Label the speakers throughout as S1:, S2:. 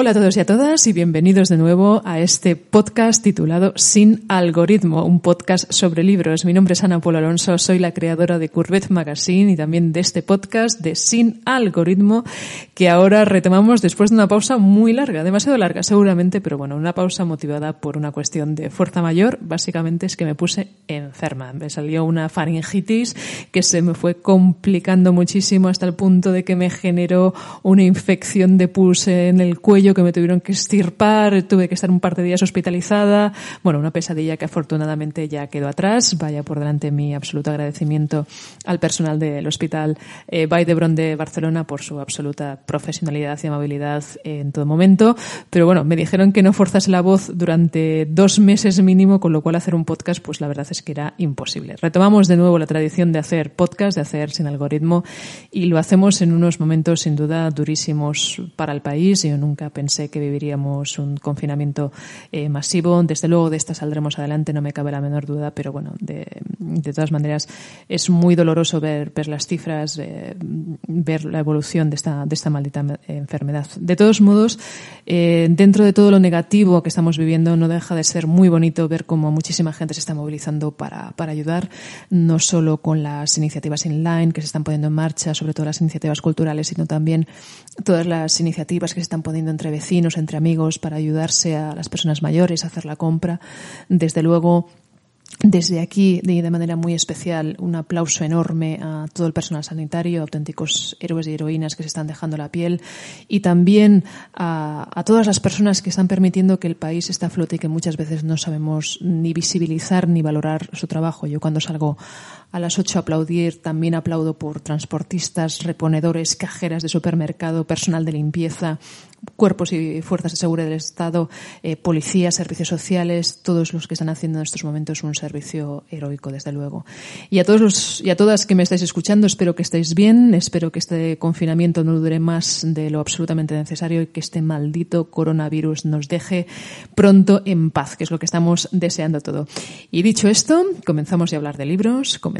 S1: Hola a todos y a todas y bienvenidos de nuevo a este podcast titulado Sin Algoritmo, un podcast sobre libros. Mi nombre es Ana Polo Alonso, soy la creadora de Courbet Magazine y también de este podcast de Sin Algoritmo que ahora retomamos después de una pausa muy larga, demasiado larga seguramente, pero bueno, una pausa motivada por una cuestión de fuerza mayor. Básicamente es que me puse enferma. Me salió una faringitis que se me fue complicando muchísimo hasta el punto de que me generó una infección de pus en el cuello que me tuvieron que estirpar, tuve que estar un par de días hospitalizada. Bueno, una pesadilla que afortunadamente ya quedó atrás. Vaya por delante mi absoluto agradecimiento al personal del Hospital eh, Vall de Barcelona por su absoluta profesionalidad y amabilidad en todo momento. Pero bueno, me dijeron que no forzase la voz durante dos meses mínimo, con lo cual hacer un podcast, pues la verdad es que era imposible. Retomamos de nuevo la tradición de hacer podcast, de hacer sin algoritmo, y lo hacemos en unos momentos sin duda durísimos para el país. Yo nunca pensé que viviríamos un confinamiento eh, masivo. Desde luego de esta saldremos adelante, no me cabe la menor duda, pero bueno, de, de todas maneras es muy doloroso ver, ver las cifras, eh, ver la evolución de esta, de esta maldita enfermedad. De todos modos, eh, dentro de todo lo negativo que estamos viviendo, no deja de ser muy bonito ver cómo muchísima gente se está movilizando para, para ayudar, no solo con las iniciativas online que se están poniendo en marcha, sobre todo las iniciativas culturales, sino también todas las iniciativas que se están poniendo entre vecinos, entre amigos, para ayudarse a las personas mayores a hacer la compra. Desde luego, desde aquí, de manera muy especial, un aplauso enorme a todo el personal sanitario, auténticos héroes y heroínas que se están dejando la piel, y también a, a, todas las personas que están permitiendo que el país esté a flote y que muchas veces no sabemos ni visibilizar ni valorar su trabajo. Yo cuando salgo a las ocho a aplaudir, también aplaudo por transportistas, reponedores, cajeras de supermercado, personal de limpieza, cuerpos y fuerzas de seguridad del Estado, eh, policías, servicios sociales, todos los que están haciendo en estos momentos un servicio heroico, desde luego. Y a todos los, y a todas que me estáis escuchando, espero que estéis bien, espero que este confinamiento no dure más de lo absolutamente necesario y que este maldito coronavirus nos deje pronto en paz, que es lo que estamos deseando todo. Y dicho esto, comenzamos a hablar de libros, comenzamos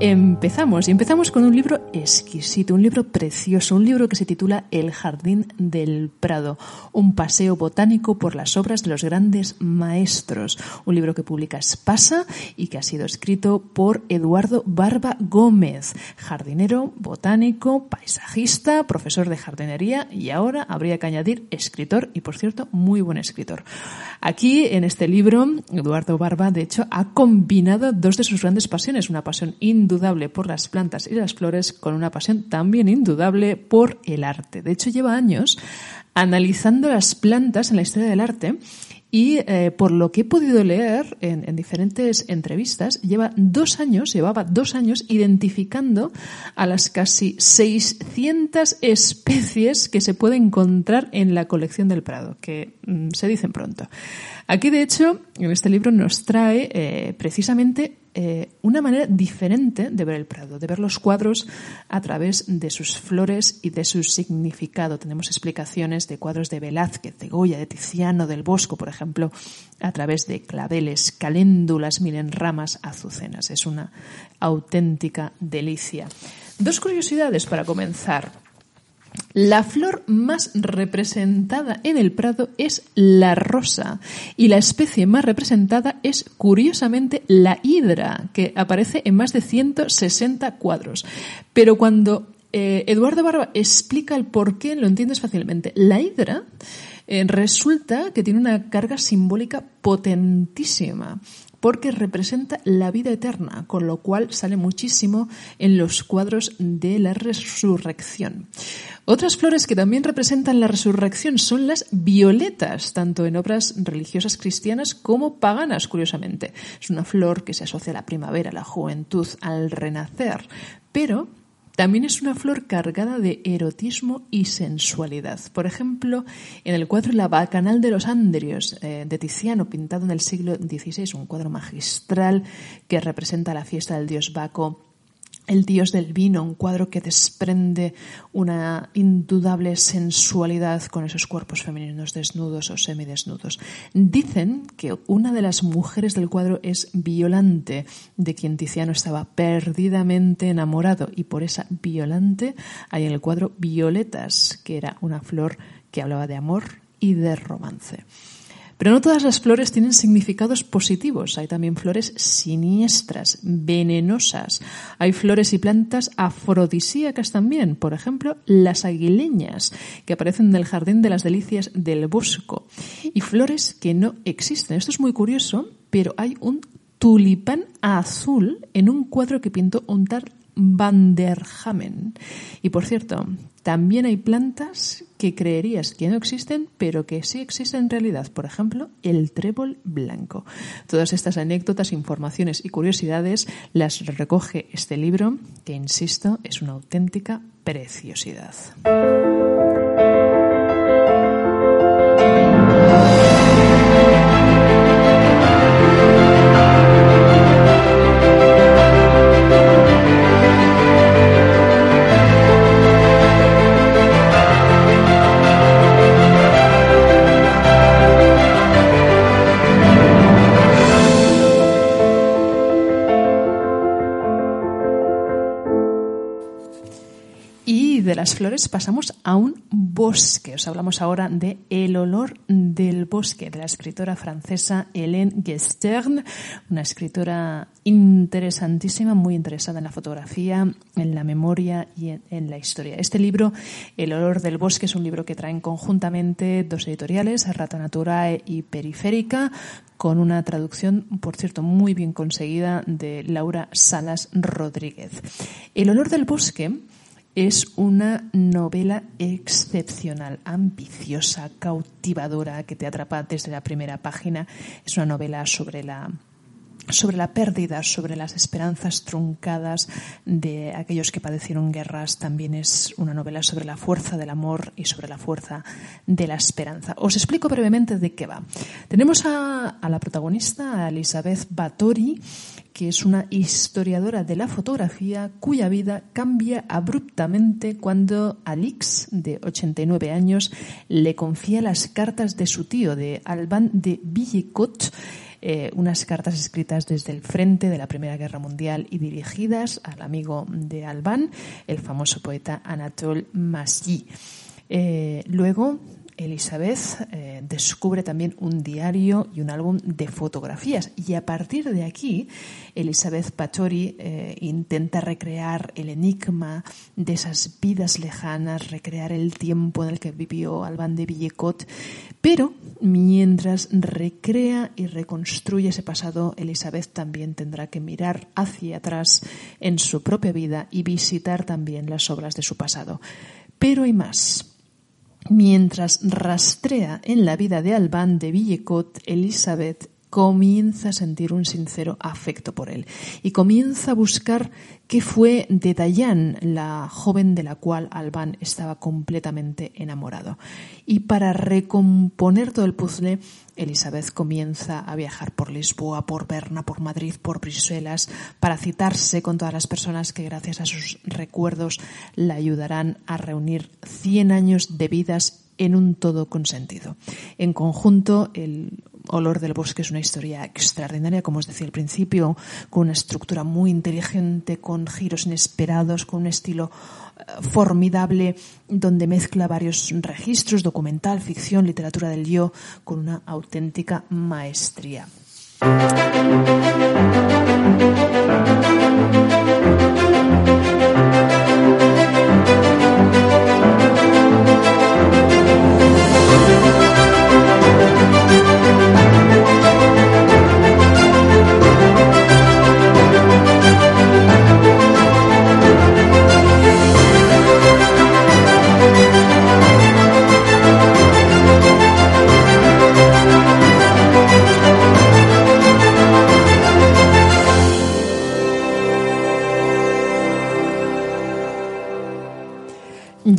S1: empezamos. Y empezamos con un libro exquisito, un libro precioso, un libro que se titula El Jardín del Prado, un paseo botánico por las obras de los grandes maestros. Un libro que publica Espasa y que ha sido escrito por Eduardo Barba Gómez, jardinero, botánico, paisajista, profesor de jardinería y ahora habría que añadir escritor y, por cierto, muy buen escritor. Aquí, en este libro, Eduardo Barba, de hecho, ha combinado dos de sus grandes pasiones, una pasión indudable por las plantas y las flores con una pasión también indudable por el arte. De hecho, lleva años analizando las plantas en la historia del arte y eh, por lo que he podido leer en, en, diferentes entrevistas, lleva dos años, llevaba dos años identificando a las casi 600 especies que se pueden encontrar en la colección del Prado, que mm, se dicen pronto. Aquí, de hecho, en este libro nos trae eh, precisamente eh, una manera diferente de ver el Prado, de ver los cuadros a través de sus flores y de su significado. Tenemos explicaciones de cuadros de Velázquez, de Goya, de Tiziano, del Bosco, por ejemplo, a través de claveles, caléndulas, miren ramas, azucenas. Es una auténtica delicia. Dos curiosidades para comenzar. La flor más representada en el Prado es la rosa y la especie más representada es curiosamente la hidra, que aparece en más de 160 cuadros. Pero cuando eh, Eduardo Barba explica el por qué, lo entiendes fácilmente. La hidra eh, resulta que tiene una carga simbólica potentísima porque representa la vida eterna, con lo cual sale muchísimo en los cuadros de la resurrección. Otras flores que también representan la resurrección son las violetas, tanto en obras religiosas cristianas como paganas, curiosamente. Es una flor que se asocia a la primavera, a la juventud, al renacer, pero también es una flor cargada de erotismo y sensualidad. Por ejemplo, en el cuadro La Bacanal de los Andrios eh, de Tiziano, pintado en el siglo XVI, un cuadro magistral que representa la fiesta del dios Baco el dios del vino, un cuadro que desprende una indudable sensualidad con esos cuerpos femeninos desnudos o semidesnudos. Dicen que una de las mujeres del cuadro es Violante, de quien Tiziano estaba perdidamente enamorado, y por esa Violante hay en el cuadro Violetas, que era una flor que hablaba de amor y de romance. Pero no todas las flores tienen significados positivos. Hay también flores siniestras, venenosas. Hay flores y plantas afrodisíacas también. Por ejemplo, las aguileñas, que aparecen en el Jardín de las Delicias del Bosco. Y flores que no existen. Esto es muy curioso, pero hay un tulipán azul en un cuadro que pintó Ontar van der Hamen. Y por cierto, también hay plantas que creerías que no existen, pero que sí existen en realidad. Por ejemplo, el trébol blanco. Todas estas anécdotas, informaciones y curiosidades las recoge este libro, que insisto, es una auténtica preciosidad. Las flores pasamos a un bosque. Os hablamos ahora de El olor del bosque, de la escritora francesa Hélène Gestern, una escritora interesantísima, muy interesada en la fotografía, en la memoria y en, la historia. Este libro, El olor del bosque, es un libro que traen conjuntamente dos editoriales, Rata Naturae y Periférica, con una traducción, por cierto, muy bien conseguida de Laura Salas Rodríguez. El olor del bosque es una novela excepcional, ambiciosa, cautivadora, que te atrapa desde la primera página. Es una novela sobre la sobre la pérdida, sobre las esperanzas truncadas de aquellos que padecieron guerras. También es una novela sobre la fuerza del amor y sobre la fuerza de la esperanza. Os explico brevemente de qué va. Tenemos a, la protagonista, a Elizabeth Bathory, que es una historiadora de la fotografía cuya vida cambia abruptamente cuando Alix, de 89 años, le confía las cartas de su tío, de Alban de Villecot, eh, unas cartas escritas desde el frente de la Primera Guerra Mundial y dirigidas al amigo de Albán, el famoso poeta Anatole Masji. Eh, luego, Elizabeth eh, descubre también un diario y un álbum de fotografías y a partir de aquí Elizabeth Patori eh, intenta recrear el enigma de esas vidas lejanas, recrear el tiempo en el que vivió Alban de Villecot, pero mientras recrea y reconstruye ese pasado, Elizabeth también tendrá que mirar hacia atrás en su propia vida y visitar también las obras de su pasado. Pero hay más Mientras rastrea en la vida de Albán de Villecot, Elizabeth comienza a sentir un sincero afecto por él y comienza a buscar qué fue de Dayan, la joven de la cual Albán estaba completamente enamorado. Y para recomponer todo el puzzle, Elizabeth comienza a viajar por Lisboa, por Berna, por Madrid, por Bruselas, para citarse con todas las personas que gracias a sus recuerdos la ayudarán a reunir 100 años de vidas en un todo consentido. En conjunto, el Olor del Bosque es una historia extraordinaria, como os decía al principio, con una estructura muy inteligente, con giros inesperados, con un estilo eh, formidable, donde mezcla varios registros, documental, ficción, literatura del yo, con una auténtica maestría.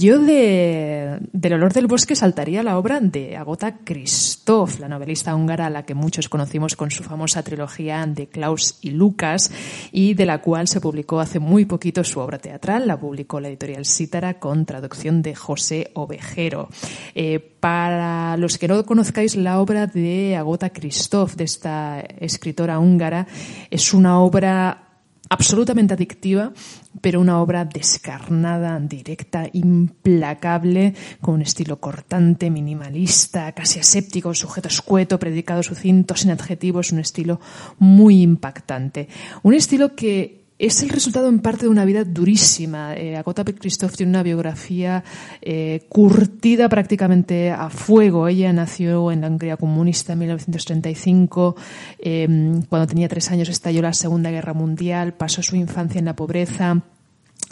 S1: Yo de, del olor del bosque saltaría la obra de Agota Christoph, la novelista húngara a la que muchos conocimos con su famosa trilogía de Klaus y Lucas y de la cual se publicó hace muy poquito su obra teatral. La publicó la editorial Cítara con traducción de José Ovejero. Eh, para los que no conozcáis la obra de Agota Christoph, de esta escritora húngara, es una obra absolutamente adictiva, pero una obra descarnada, directa, implacable, con un estilo cortante, minimalista, casi aséptico, sujeto escueto, predicado sucinto, sin adjetivos, un estilo muy impactante. Un estilo que es el resultado en parte de una vida durísima. Eh, Agota Christoph tiene una biografía eh, curtida prácticamente a fuego. Ella nació en la Hungría comunista en 1935. Eh, cuando tenía tres años estalló la Segunda Guerra Mundial. Pasó su infancia en la pobreza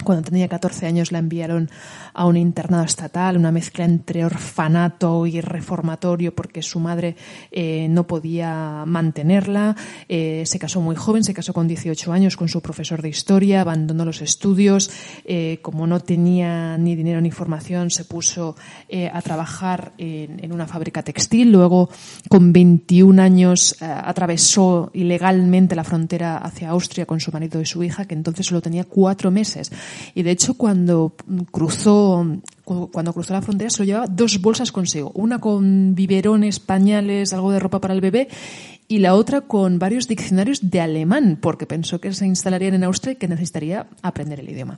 S1: cuando tenía 14 años la enviaron a un internado estatal, una mezcla entre orfanato y reformatorio porque su madre eh, no podía mantenerla. Eh, se casó muy joven, se casó con 18 años con su profesor de historia, abandonó los estudios. Eh, como no tenía ni dinero ni formación, se puso a trabajar en, en, una fábrica textil. Luego, con 21 años, atravesó ilegalmente la frontera hacia Austria con su marido y su hija, que entonces solo tenía cuatro meses. Y de hecho, cuando cruzó, cuando cruzó la frontera, solo llevaba dos bolsas consigo. Una con biberones, pañales, algo de ropa para el bebé y la otra con varios diccionarios de alemán, porque pensó que se instalarían en Austria y que necesitaría aprender el idioma.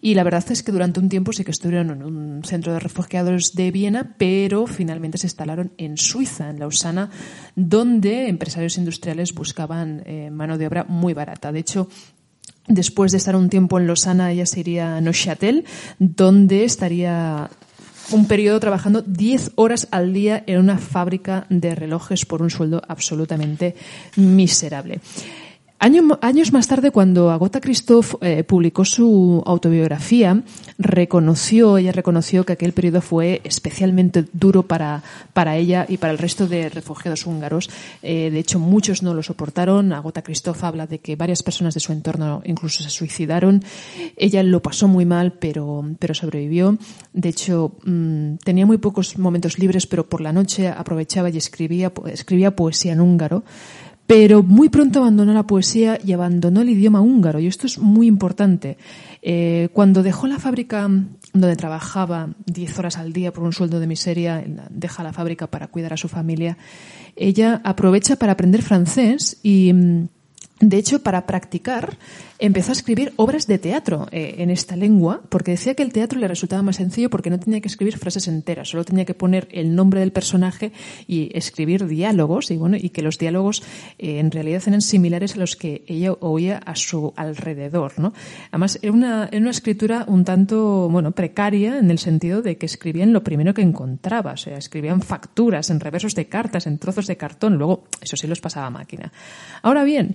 S1: Y la verdad es que durante un tiempo sí que estuvieron en un centro de refugiados de Viena, pero finalmente se instalaron en Suiza, en Lausana, donde empresarios industriales buscaban eh, mano de obra muy barata. De hecho, Después de estar un tiempo en Lausana, ella se iría a Neuchâtel, donde estaría un periodo trabajando 10 horas al día en una fábrica de relojes por un sueldo absolutamente miserable años más tarde, cuando Agota Christoph eh, publicó su autobiografía, reconoció, ella reconoció que aquel periodo fue especialmente duro para, para ella y para el resto de refugiados húngaros. Eh, de hecho, muchos no lo soportaron. Agota Christoph habla de que varias personas de su entorno incluso se suicidaron. Ella lo pasó muy mal, pero, pero sobrevivió. De hecho, mm, tenía muy pocos momentos libres, pero por la noche aprovechaba y escribía, escribía poesía en húngaro pero muy pronto abandonó la poesía y abandonó el idioma húngaro, y esto es muy importante. Eh, cuando dejó la fábrica donde trabajaba 10 horas al día por un sueldo de miseria, deja la fábrica para cuidar a su familia, ella aprovecha para aprender francés y, mm, de hecho, para practicar, empezó a escribir obras de teatro eh, en esta lengua, porque decía que el teatro le resultaba más sencillo porque no tenía que escribir frases enteras, solo tenía que poner el nombre del personaje y escribir diálogos, y bueno, y que los diálogos eh, en realidad eran similares a los que ella oía a su alrededor, ¿no? Además, era una, una escritura un tanto, bueno, precaria en el sentido de que escribían lo primero que encontraba, o sea, escribían facturas en reversos de cartas, en trozos de cartón, luego eso sí los pasaba a máquina. Ahora bien,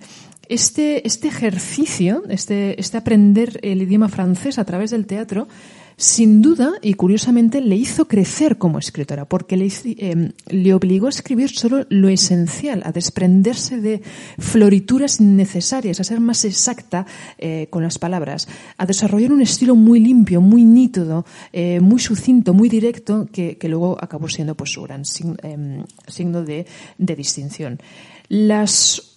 S1: este, este ejercicio, este, este aprender el idioma francés a través del teatro, sin duda y curiosamente le hizo crecer como escritora, porque le, eh, le, obligó a escribir solo lo esencial, a desprenderse de florituras innecesarias, a ser más exacta eh, con las palabras, a desarrollar un estilo muy limpio, muy nítido, eh, muy sucinto, muy directo, que, que, luego acabó siendo pues, su gran em, signo de, de distinción. Las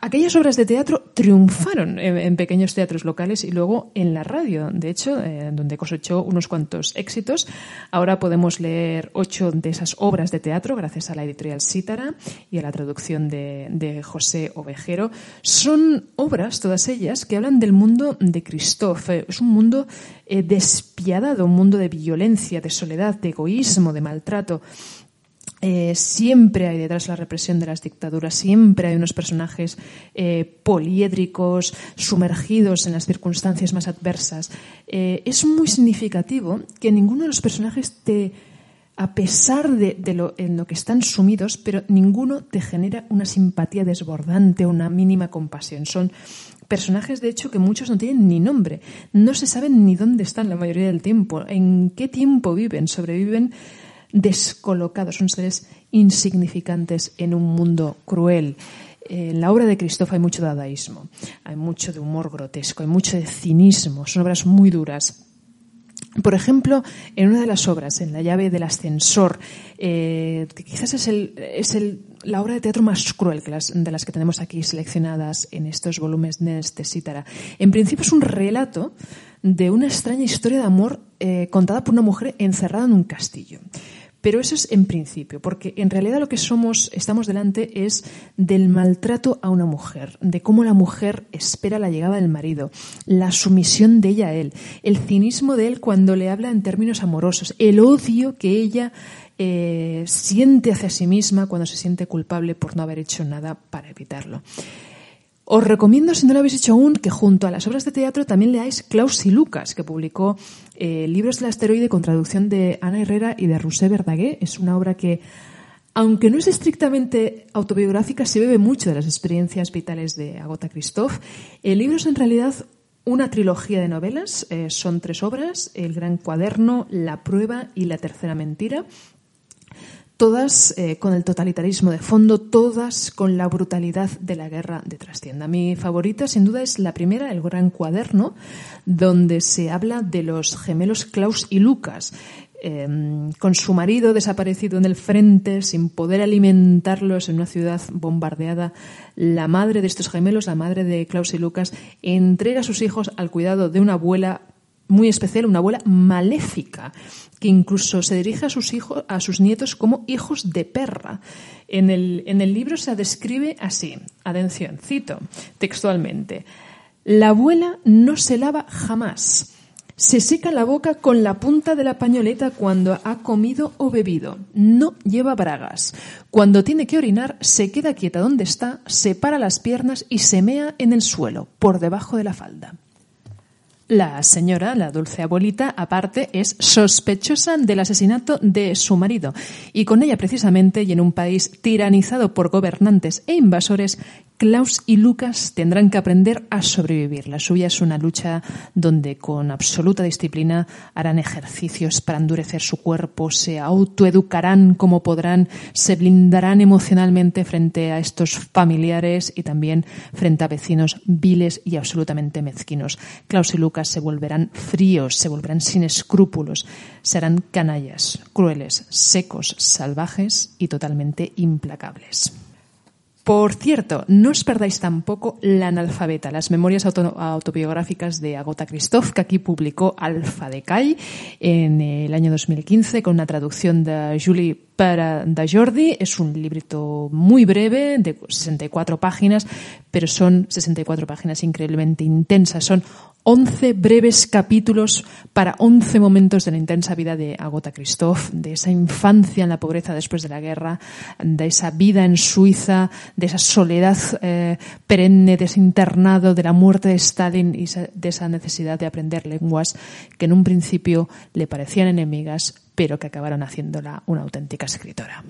S1: aquellas obras de teatro triunfaron en, pequeños teatros locales y luego en la radio, de hecho, eh, donde cosechó unos cuantos éxitos. Ahora podemos leer ocho de esas obras de teatro gracias a la editorial Cítara y a la traducción de, José Ovejero. Son obras, todas ellas, que hablan del mundo de Christophe. Es un mundo eh, despiadado, un mundo de violencia, de soledad, de egoísmo, de maltrato. Eh, siempre hay detrás la represión de las dictaduras, siempre hay unos personajes eh, poliédricos, sumergidos en las circunstancias más adversas. Eh, es muy significativo que ninguno de los personajes te, a pesar de, lo, en lo que están sumidos, pero ninguno te genera una simpatía desbordante, una mínima compasión. Son personajes, de hecho, que muchos no tienen ni nombre. No se saben ni dónde están la mayoría del tiempo, en qué tiempo viven, sobreviven descolocados, son seres insignificantes en un mundo cruel. En la obra de Christophe hay mucho dadaísmo, hay mucho de humor grotesco, hay mucho de cinismo, son obras muy duras. Por ejemplo, en una de las obras, en La llave del ascensor, eh, que quizás es, el, es el, la obra de teatro más cruel que las, de las que tenemos aquí seleccionadas en estos volúmenes de este Cítara. En principio es un relato de una extraña historia de amor eh, contada por una mujer encerrada en un castillo. Pero eso es en principio, porque en realidad lo que somos, estamos delante es del maltrato a una mujer, de cómo la mujer espera la llegada del marido, la sumisión de ella a él, el cinismo de él cuando le habla en términos amorosos, el odio que ella eh, siente hacia sí misma cuando se siente culpable por no haber hecho nada para evitarlo. Os recomiendo, si no lo habéis hecho aún, que junto a las obras de teatro también leáis Klaus y Lucas, que publicó eh, Libros del asteroide con traducción de Ana Herrera y de Rousseau Verdaguer. Es una obra que, aunque no es estrictamente autobiográfica, se bebe mucho de las experiencias vitales de Agota Christoph. El libro es en realidad una trilogía de novelas, eh, son tres obras, El Gran Cuaderno, La Prueba y La Tercera Mentira, todas eh, con el totalitarismo de fondo, todas con la brutalidad de la guerra de trastienda. Mi favorita, sin duda, es la primera, El Gran Cuaderno, donde se habla de los gemelos Klaus y Lucas. Em, con su marido desaparecido en el frente, sin poder alimentarlos en una ciudad bombardeada, la madre de estos gemelos, la madre de Klaus y Lucas, entrega a sus hijos al cuidado de una abuela muy especial, una abuela maléfica, que incluso se dirige a sus hijos, a sus nietos como hijos de perra. En el, en el libro se describe así, atención, cito textualmente, la abuela no se lava jamás. Se seca la boca con la punta de la pañoleta cuando ha comido o bebido. No lleva bragas. Cuando tiene que orinar, se queda quieta donde está, separa las piernas y se mea en el suelo, por debajo de la falda. La señora, la dulce abuelita, aparte, es sospechosa del asesinato de su marido. Y con ella precisamente y en un país tiranizado por gobernantes e invasores Klaus y Lucas tendrán que aprender a sobrevivir. La suya es una lucha donde con absoluta disciplina harán ejercicios para endurecer su cuerpo, se autoeducarán como podrán, se blindarán emocionalmente frente a estos familiares y también frente a vecinos viles y absolutamente mezquinos. Klaus y Lucas se volverán fríos, se volverán sin escrúpulos, serán canallas, crueles, secos, salvajes y totalmente implacables. Por cierto, no os perdáis tampoco La analfabeta, las memorias autobiográficas de Agota Christoph, que aquí publicó Alfa de Cai en el año 2015 con una traducción de Julie para Jordi. Es un librito muy breve, de 64 páginas, pero son 64 páginas increíblemente intensas. Son 11 breves capítulos para 11 momentos de la intensa vida de Agota Christoph, de esa infancia en la pobreza después de la guerra, de esa vida en Suiza, de esa soledad eh, perenne, de ese internado, de la muerte de Stalin y de esa necesidad de aprender lenguas que en un principio le parecían enemigas, pero que acabaron haciéndola una auténtica escritora.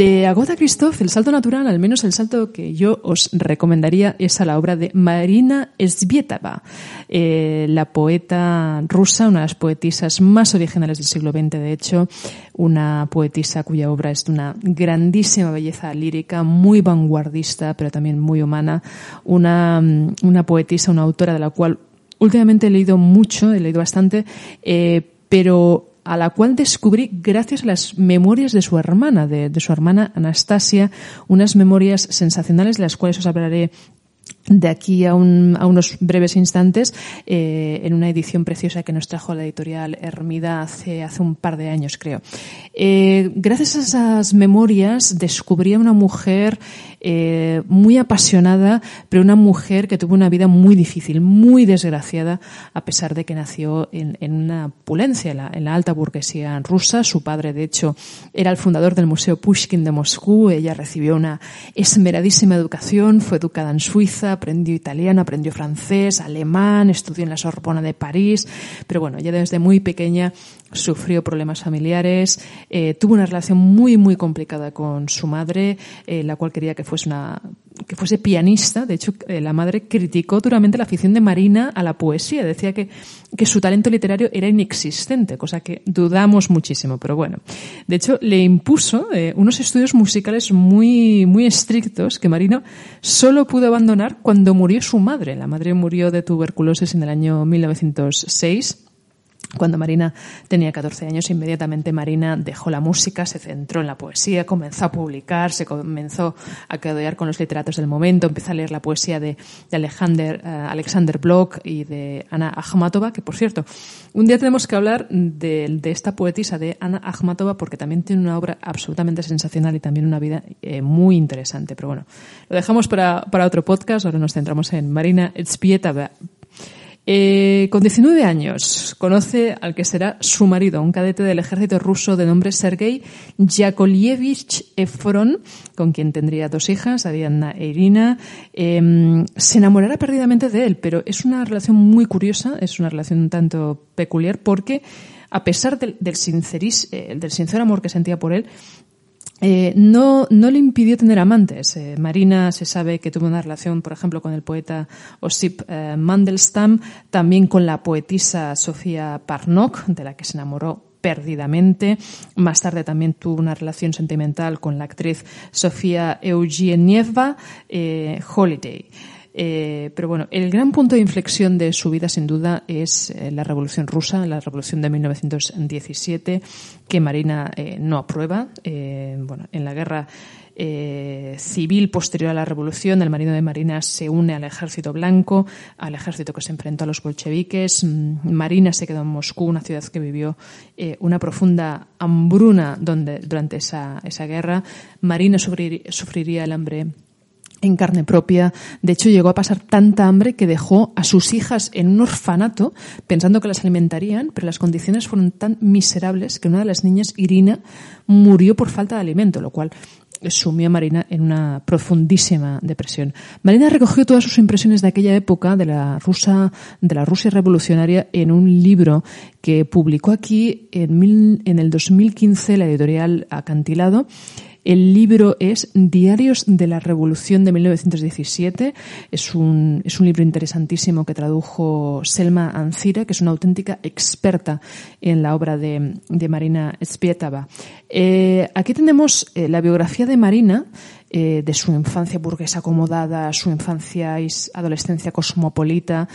S1: De Agatha Christoph, el salto natural, al menos el salto que yo os recomendaría, es a la obra de Marina Svietava, eh, la poeta rusa, una de las poetisas más originales del siglo XX, de hecho, una poetisa cuya obra es de una grandísima belleza lírica, muy vanguardista, pero también muy humana, una, una poetisa, una autora de la cual últimamente he leído mucho, he leído bastante, eh, pero a la cual descubrí gracias a las memorias de su hermana, de, su hermana Anastasia, unas memorias sensacionales de las cuales os hablaré de aquí a, un, a, unos breves instantes eh, en una edición preciosa que nos trajo la editorial Hermida hace, hace un par de años, creo. Eh, gracias a esas memorias descubrí a una mujer eh, muy apasionada, pero una mujer que tuvo una vida muy difícil, muy desgraciada, a pesar de que nació en, una opulencia, en la, en la, alta burguesía rusa. Su padre, de hecho, era el fundador del Museo Pushkin de Moscú. Ella recibió una esmeradísima educación, fue educada en Suiza, aprendió italiano, aprendió francés, alemán, estudió en la Sorbona de París, pero bueno, ya desde muy pequeña sufrió problemas familiares, eh, tuvo una relación muy, muy complicada con su madre, eh, la cual quería que fuese una que fuese pianista. De hecho, eh, la madre criticó duramente la afición de Marina a la poesía. Decía que, que su talento literario era inexistente, cosa que dudamos muchísimo. Pero bueno, de hecho, le impuso eh, unos estudios musicales muy, muy estrictos que Marina solo pudo abandonar cuando murió su madre. La madre murió de tuberculosis en el año 1906 cuando Marina tenía 14 años, inmediatamente Marina dejó la música, se centró en la poesía, comenzó a publicar, se comenzó a quedar con los literatos del momento, empezó a leer la poesía de, de Alexander, uh, Alexander Bloch y de Ana Akhmatova, que por cierto, un día tenemos que hablar de, de, esta poetisa de Ana Akhmatova porque también tiene una obra absolutamente sensacional y también una vida eh, muy interesante. Pero bueno, lo dejamos para, para otro podcast, ahora nos centramos en Marina Etspietava eh, con 19 años conoce al que será su marido, un cadete del ejército ruso de nombre Sergei Yakolievich Efron, con quien tendría dos hijas, Ariadna e Irina. Eh, se enamorará perdidamente de él, pero es una relación muy curiosa, es una relación un tanto peculiar porque a pesar del, del, eh, del sincero amor que sentía por él, eh, no, no le impidió tener amantes. Eh, Marina se sabe que tuvo una relación, por ejemplo, con el poeta Osip eh, Mandelstam, también con la poetisa Sofía Parnok, de la que se enamoró perdidamente. Más tarde también tuvo una relación sentimental con la actriz Sofía Eugenieva Holiday. Eh, pero bueno, el gran punto de inflexión de su vida, sin duda, es eh, la Revolución Rusa, la Revolución de 1917, que Marina eh, no aprueba. Eh, bueno, en la guerra eh, civil posterior a la revolución, el marido de Marina se une al ejército blanco, al ejército que se enfrentó a los bolcheviques. Mm, Marina se quedó en Moscú, una ciudad que vivió una profunda hambruna donde, durante esa, esa guerra. Marina sufrir, sufriría el hambre en carne propia. De hecho, llegó a pasar tanta hambre que dejó a sus hijas en un orfanato pensando que las alimentarían, pero las condiciones fueron tan miserables que una de las niñas, Irina, murió por falta de alimento, lo cual sumió a Marina en una profundísima depresión. Marina recogió todas sus impresiones de aquella época de la rusa, de la Rusia revolucionaria en un libro que publicó aquí en, mil, en el 2015 la editorial Acantilado el libro es Diarios de la Revolución de 1917. Es un, es un libro interesantísimo que tradujo Selma Ancira, que es una auténtica experta en la obra de, Marina Spietava. Eh, aquí tenemos eh, la biografía de Marina, eh, de su infancia burguesa acomodada, su infancia y adolescencia cosmopolita,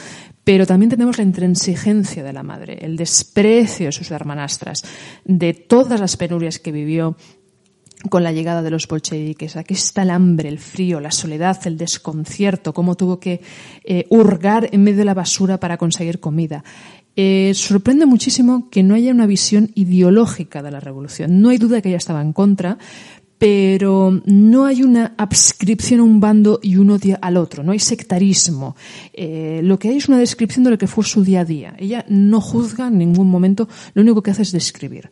S1: pero también tenemos la intransigencia de la madre, el desprecio de sus hermanastras, de todas las penurias que vivió con la llegada de los bolcheviques. Aquí está el hambre, el frío, la soledad, el desconcierto, cómo tuvo que eh, hurgar en medio de la basura para conseguir comida. Eh, sorprende muchísimo que no haya una visión ideológica de la revolución. No hay duda que ella estaba en contra, pero no hay una adscripción a un bando y un odio al otro, no hay sectarismo. Eh, lo que hay es una descripción de lo que fue su día a día. Ella no juzga en ningún momento, lo único que hace es describir.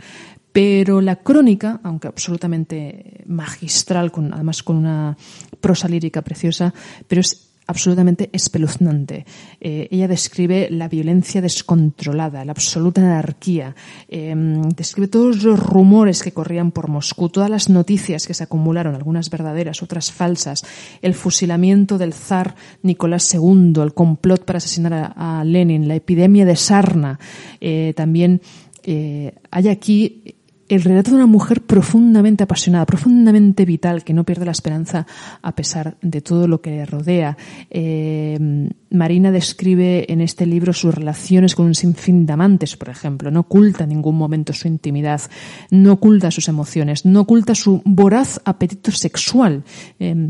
S1: Pero la crónica, aunque absolutamente magistral, con, además con una prosa lírica preciosa, pero es absolutamente espeluznante. Eh, ella describe la violencia descontrolada, la absoluta anarquía, em, describe todos los rumores que corrían por Moscú, todas las noticias que se acumularon, algunas verdaderas, otras falsas, el fusilamiento del zar Nicolás II, el complot para asesinar a, Lenin, la epidemia de sarna, eh, también eh, hay aquí el relato de una mujer profundamente apasionada, profundamente vital, que no pierde la esperanza a pesar de todo lo que le rodea. Eh, Marina describe en este libro sus relaciones con un sinfín de amantes, por ejemplo. No oculta en ningún momento su intimidad, no oculta sus emociones, no oculta su voraz apetito sexual. Eh,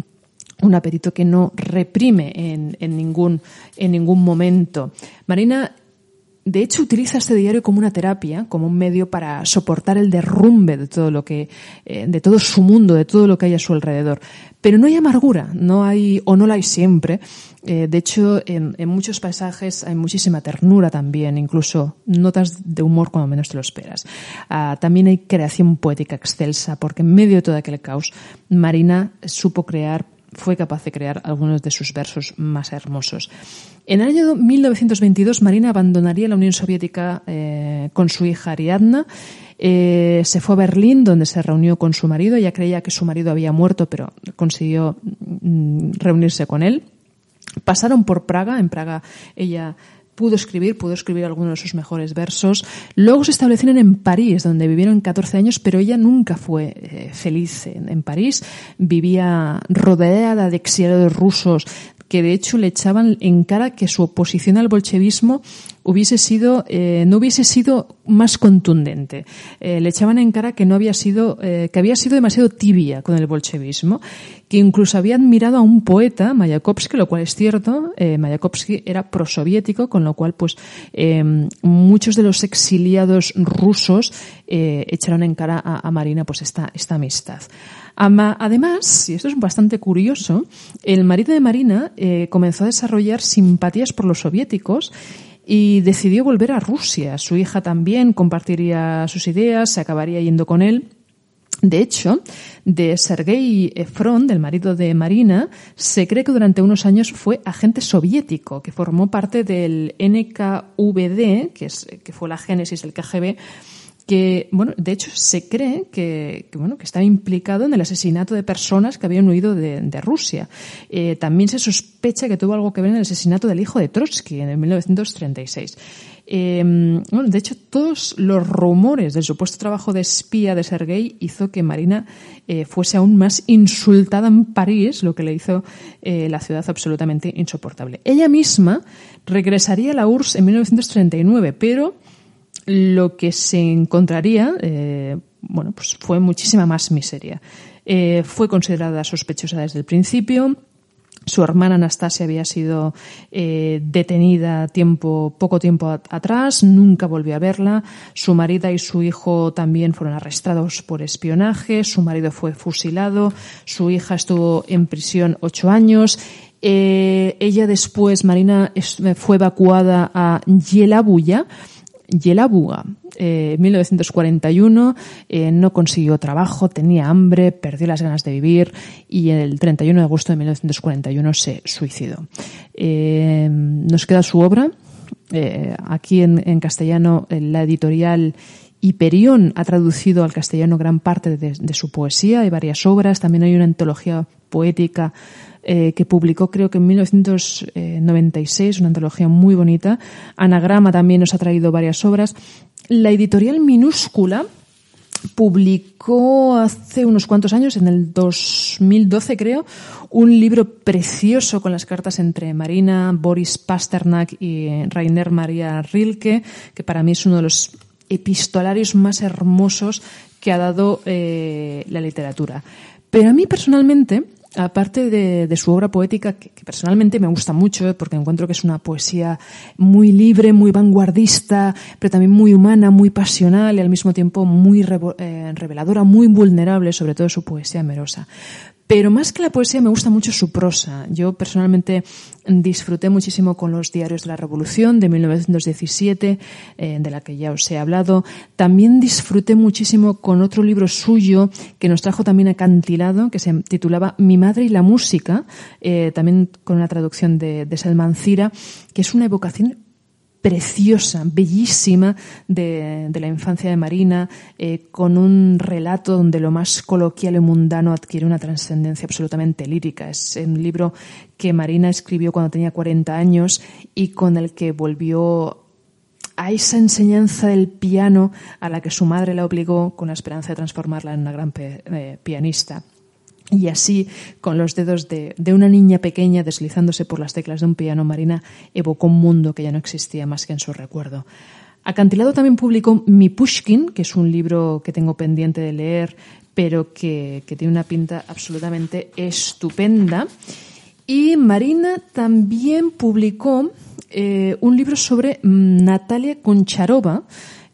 S1: un apetito que no reprime en, ningún momento. Marina de hecho, utiliza este diario como una terapia, como un medio para soportar el derrumbe de todo lo que, eh, de todo su mundo, de todo lo que hay a su alrededor. Pero no hay amargura, no hay, o no la hay siempre. Eh, de hecho, en, muchos pasajes hay muchísima ternura también, incluso notas de humor cuando menos te lo esperas. Ah, también hay creación poética excelsa, porque en medio de todo aquel caos, Marina supo crear fue capaz de crear algunos de sus versos más hermosos. En el año 1922, Marina abandonaría la Unión Soviética eh, con su hija Ariadna. Eh, se fue a Berlín, donde se reunió con su marido. Ella creía que su marido había muerto, pero consiguió mm, reunirse con él. Pasaron por Praga. En Praga ella pudo escribir, pudo escribir algunos de sus mejores versos. Luego se establecieron en París, donde vivieron 14 años, pero ella nunca fue eh, feliz en, en, París. Vivía rodeada de exiliados rusos, que de hecho le echaban en cara que su oposición al bolchevismo hubiese sido, eh, no hubiese sido más contundente. Eh, le echaban en cara que no había sido, eh, que había sido demasiado tibia con el bolchevismo, que incluso había admirado a un poeta, Mayakovsky, lo cual es cierto. Mayakovsky era prosoviético, con lo cual, pues, muchos de los exiliados rusos echaron en cara a, a Marina, pues, esta, esta amistad. Además, y esto es bastante curioso, el marido de Marina eh, comenzó a desarrollar simpatías por los soviéticos y decidió volver a Rusia. Su hija también compartiría sus ideas, se acabaría yendo con él. De hecho, de Sergei Efron, del marido de Marina, se cree que durante unos años fue agente soviético, que formó parte del NKVD, que, es, que fue la génesis del KGB, que, bueno, de hecho se cree que, bueno, que estaba implicado en el asesinato de personas que habían huido de, Rusia. Eh, también se sospecha que tuvo algo que ver en el asesinato del hijo de Trotsky en el 1936. Eh, bueno, de hecho, todos los rumores del supuesto trabajo de espía de Sergei hizo que Marina eh, fuese aún más insultada en París, lo que le hizo la ciudad absolutamente insoportable. Ella misma regresaría a la URSS en 1939, pero lo que se encontraría, eh, bueno, pues fue muchísima más miseria. Eh, fue considerada sospechosa desde el principio. Su hermana Anastasia había sido eh, detenida tiempo, poco tiempo atrás, nunca volvió a verla. Su marido y su hijo también fueron arrestados por espionaje. Su marido fue fusilado. Su hija estuvo en prisión ocho años. ella después, Marina, fue evacuada a Yelabuya, Yelabuga, eh, 1941, eh, no consiguió trabajo, tenía hambre, perdió las ganas de vivir y el 31 de agosto de 1941 se suicidó. Eh, nos queda su obra. Eh, aquí en, en castellano, la editorial Hiperión ha traducido al castellano gran parte de, de, su poesía, hay varias obras, también hay una antología poética eh, que publicó creo que en 1996, una antología muy bonita. Anagrama también nos ha traído varias obras. La editorial minúscula publicó hace unos cuantos años, en el 2012 creo, un libro precioso con las cartas entre Marina, Boris Pasternak y Rainer Maria Rilke, que para mí es uno de los epistolarios más hermosos que ha dado eh, la literatura. Pero a mí personalmente aparte de, su obra poética, que, personalmente me gusta mucho, eh, porque encuentro que es una poesía muy libre, muy vanguardista, pero también muy humana, muy pasional y al mismo tiempo muy eh, reveladora, muy vulnerable, sobre todo su poesía amorosa. Pero más que la poesía me gusta mucho su prosa. Yo personalmente disfruté muchísimo con los diarios de la Revolución de 1917, eh, de la que ya os he hablado. También disfruté muchísimo con otro libro suyo que nos trajo también acantilado, que se titulaba Mi madre y la música, eh, también con una traducción de, de Selman Cira, que es una evocación preciosa, bellísima de, la infancia de Marina, eh, con un relato donde lo más coloquial y mundano adquiere una trascendencia absolutamente lírica. Es un libro que Marina escribió cuando tenía 40 años y con el que volvió a esa enseñanza del piano a la que su madre la obligó con la esperanza de transformarla en una gran eh, pianista. Y así, con los dedos de, una niña pequeña deslizándose por las teclas de un piano, Marina evocó un mundo que ya no existía más que en su recuerdo. Acantilado también publicó Mi Pushkin, que es un libro que tengo pendiente de leer, pero que, tiene una pinta absolutamente estupenda. Y Marina también publicó eh, un libro sobre Natalia Koncharova,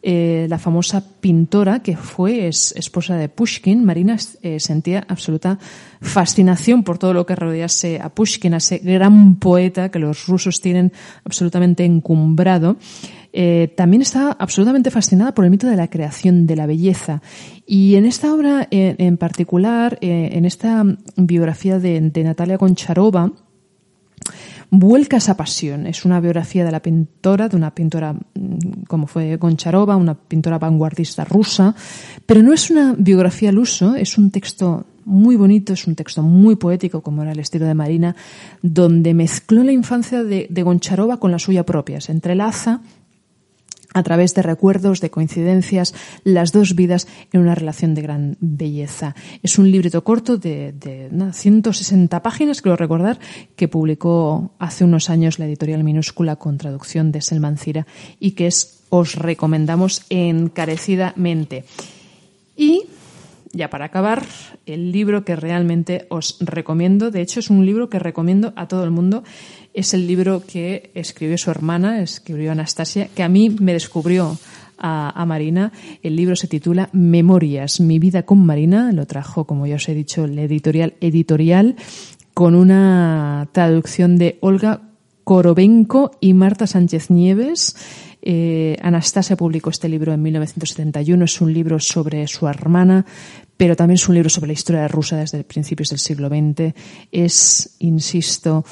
S1: eh, la famosa pintora que fue esposa de Pushkin, Marina eh, sentía absoluta fascinación por todo lo que rodease a Pushkin, a ese gran poeta que los rusos tienen absolutamente encumbrado. Eh, también estaba absolutamente fascinada por el mito de la creación, de la belleza. Y en esta obra en particular, en esta biografía de, de Natalia Goncharova, vuelca esa pasión. Es una biografía de la pintora, de una pintora mm, como fue Goncharova, una pintora vanguardista rusa, pero no es una biografía al uso, es un texto muy bonito, es un texto muy poético, como era el estilo de Marina, donde mezcló la infancia de, de Goncharova con la suya propia. Se entrelaza a través de recuerdos, de coincidencias, las dos vidas en una relación de gran belleza. Es un libreto corto de, de 160 páginas, creo recordar, que publicó hace unos años la editorial minúscula con traducción de Selman Cira y que es, os recomendamos encarecidamente. Y ya para acabar, el libro que realmente os recomiendo, de hecho es un libro que recomiendo a todo el mundo, es el libro que escribió su hermana, escribió Anastasia, que a mí me descubrió a, Marina. El libro se titula Memorias, mi vida con Marina. Lo trajo, como ya os he dicho, la editorial Editorial, con una traducción de Olga Korobenko y Marta Sánchez Nieves. Eh, Anastasia publicó este libro en 1971. Es un libro sobre su hermana, pero también es un libro sobre la historia de Rusia desde principios del siglo XX. Es, insisto,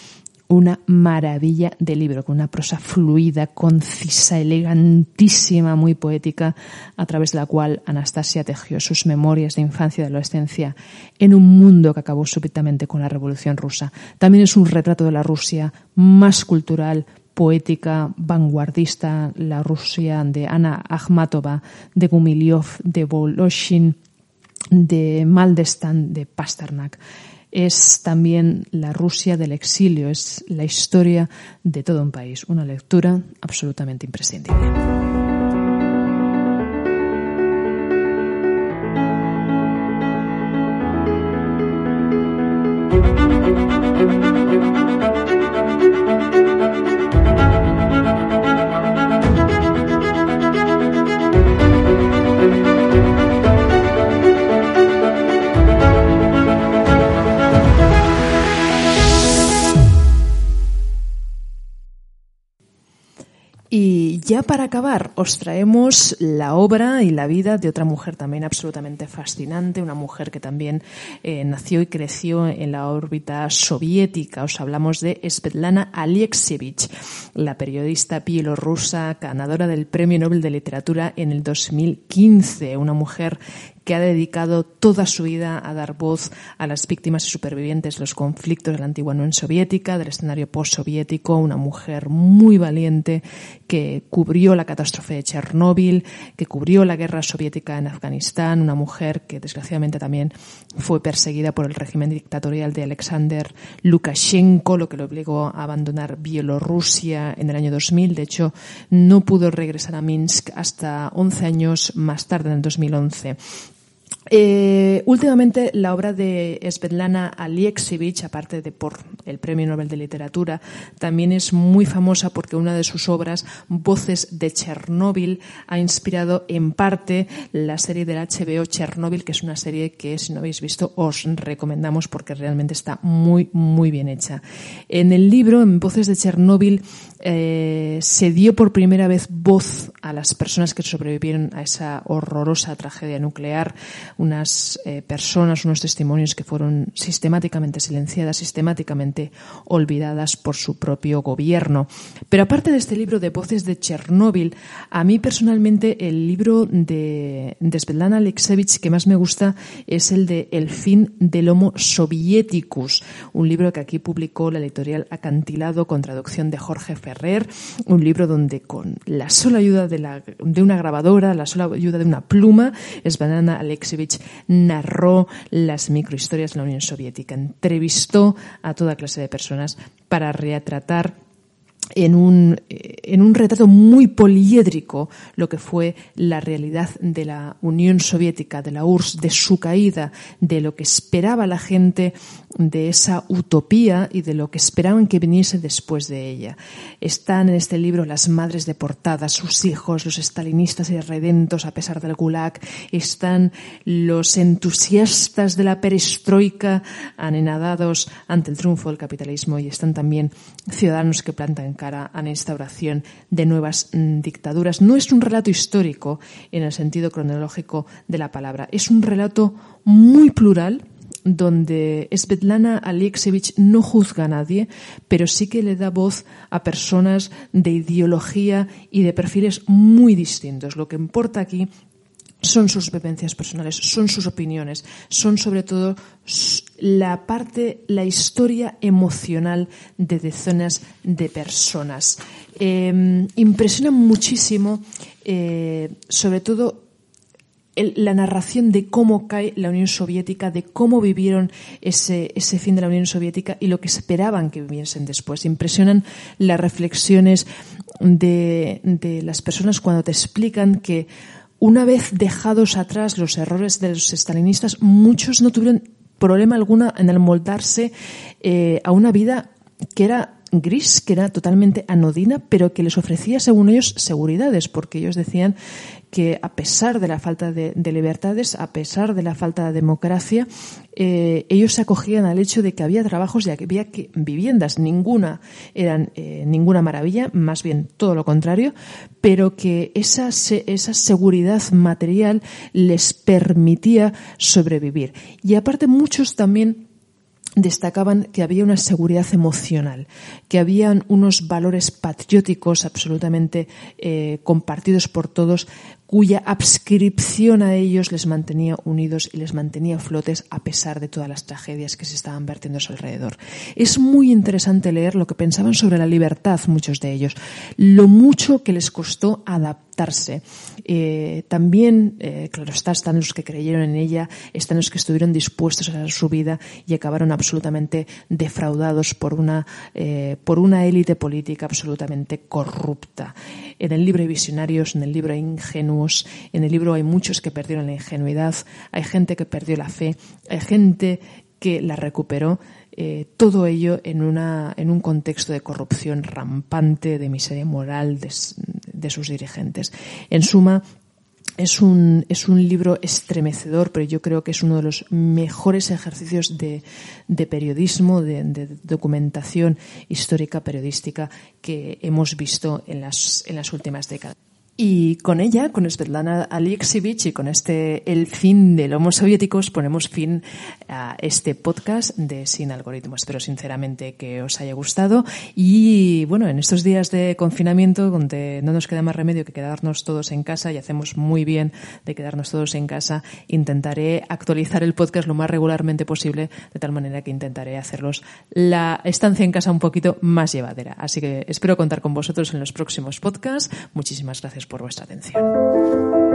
S1: una maravilla de libro, con una prosa fluida, concisa, elegantísima, muy poética, a través de la cual Anastasia tejió sus memorias de infancia y de adolescencia en un mundo que acabó súbitamente con la Revolución rusa. También es un retrato de la Rusia más cultural, poética, vanguardista, la Rusia de Ana Akhmatova, de Gumilyov, de Voloshin, de Maldestan, de Pasternak es también la Rusia del exilio, es la historia de todo un país, una lectura absolutamente imprescindible. Ya para acabar, os traemos la obra y la vida de otra mujer también absolutamente fascinante, una mujer que también eh, nació y creció en la órbita soviética. Os hablamos de Svetlana Alexievich, la periodista bielorrusa ganadora del Premio Nobel de Literatura en el 2015, una mujer que ha dedicado toda su vida a dar voz a las víctimas y supervivientes de los conflictos de la antigua Unión Soviética, del escenario postsoviético, una mujer muy valiente que cubrió la catástrofe de Chernóbil, que cubrió la guerra soviética en Afganistán, una mujer que desgraciadamente también fue perseguida por el régimen dictatorial de Alexander Lukashenko, lo que le obligó a abandonar Bielorrusia en el año 2000. De hecho, no pudo regresar a Minsk hasta 11 años más tarde, en el 2011. Eh, últimamente la obra de Svetlana Alexievich, aparte de por el Premio Nobel de Literatura, también es muy famosa porque una de sus obras, Voces de Chernóbil, ha inspirado en parte la serie del HBO Chernóbil, que es una serie que si no habéis visto os recomendamos porque realmente está muy, muy bien hecha. En el libro, en Voces de Chernóbil, eh, se dio por primera vez voz a las personas que sobrevivieron a esa horrorosa tragedia nuclear, unas eh, personas, unos testimonios que fueron sistemáticamente silenciadas, sistemáticamente olvidadas por su propio gobierno. Pero aparte de este libro de voces de Chernóbil, a mí personalmente el libro de, de Svetlana que más me gusta es el de El fin del Homo Sovieticus, un libro que aquí publicó la editorial Acantilado con traducción de Jorge Ferrer, un libro donde con la sola ayuda de, la, de una grabadora, la sola ayuda de una pluma, Svetlana Alexievich narró las microhistorias de la Unión Soviética, entrevistó a toda clase de personas para retratar en un, eh, en un retrato muy poliédrico lo que fue la realidad de la Unión Soviética, de la URSS, de su caída, de lo que esperaba la gente de esa utopía y de lo que esperaban que viniese después de ella. Están en este libro las madres deportadas, sus hijos, los estalinistas y redentos a pesar del gulag, están los entusiastas de la perestroika anenadados ante el triunfo del capitalismo y están también ciudadanos que plantan cara a la instauración de nuevas mm, dictaduras. No es un relato histórico en el sentido cronológico de la palabra, es un relato muy plural donde Svetlana Alexievich no juzga a nadie, pero sí que le da voz a personas de ideología y de perfiles muy distintos. Lo que importa aquí son sus vivencias personales, son sus opiniones, son sobre todo la parte, la historia emocional de decenas de personas. Eh, impresiona muchísimo, eh, sobre todo la narración de cómo cae la Unión Soviética, de cómo vivieron ese, ese fin de la Unión Soviética y lo que esperaban que viviesen después. Impresionan las reflexiones de, de las personas cuando te explican que una vez dejados atrás los errores de los estalinistas, muchos no tuvieron problema alguno en el moldarse eh, a una vida que era gris, que era totalmente anodina, pero que les ofrecía, según ellos, seguridades, porque ellos decían que a pesar de la falta de, libertades, a pesar de la falta de democracia, eh, ellos se acogían al hecho de que había trabajos y que había viviendas, ninguna eran eh, ninguna maravilla, más bien todo lo contrario, pero que esa, esa seguridad material les permitía sobrevivir. Y aparte muchos también destacaban que había una seguridad emocional, que habían unos valores patrióticos absolutamente eh, compartidos por todos, cuya adscripción a ellos les mantenía unidos y les mantenía flotes a pesar de todas las tragedias que se estaban vertiendo a su alrededor. Es muy interesante leer lo que pensaban sobre la libertad muchos de ellos, lo mucho que les costó adaptarse. Eh, también, eh, claro está, están los que creyeron en ella, están los que estuvieron dispuestos a dar su vida y acabaron absolutamente defraudados por una, eh, por una élite política absolutamente corrupta. En el libro hay visionarios, en el libro hay ingenuos, en el libro hay muchos que perdieron la ingenuidad, hay gente que perdió la fe, hay gente que la recuperó, eh, todo ello en, una, en un contexto de corrupción rampante, de miseria moral de, sus dirigentes. En suma, es un, es un libro estremecedor, pero yo creo que es uno de los mejores ejercicios de, de periodismo, de, de, documentación histórica periodística que hemos visto en las, en las últimas décadas. Y con ella, con Svetlana Alexievich y con este El fin del Homo Soviéticos, ponemos fin a este podcast de Sin Algoritmo. Espero sinceramente que os haya gustado. Y bueno, en estos días de confinamiento, donde no nos queda más remedio que quedarnos todos en casa, y hacemos muy bien de quedarnos todos en casa, intentaré actualizar el podcast lo más regularmente posible, de tal manera que intentaré hacerlos la estancia en casa un poquito más llevadera. Así que espero contar con vosotros en los próximos podcasts. Muchísimas gracias por vuestra atención.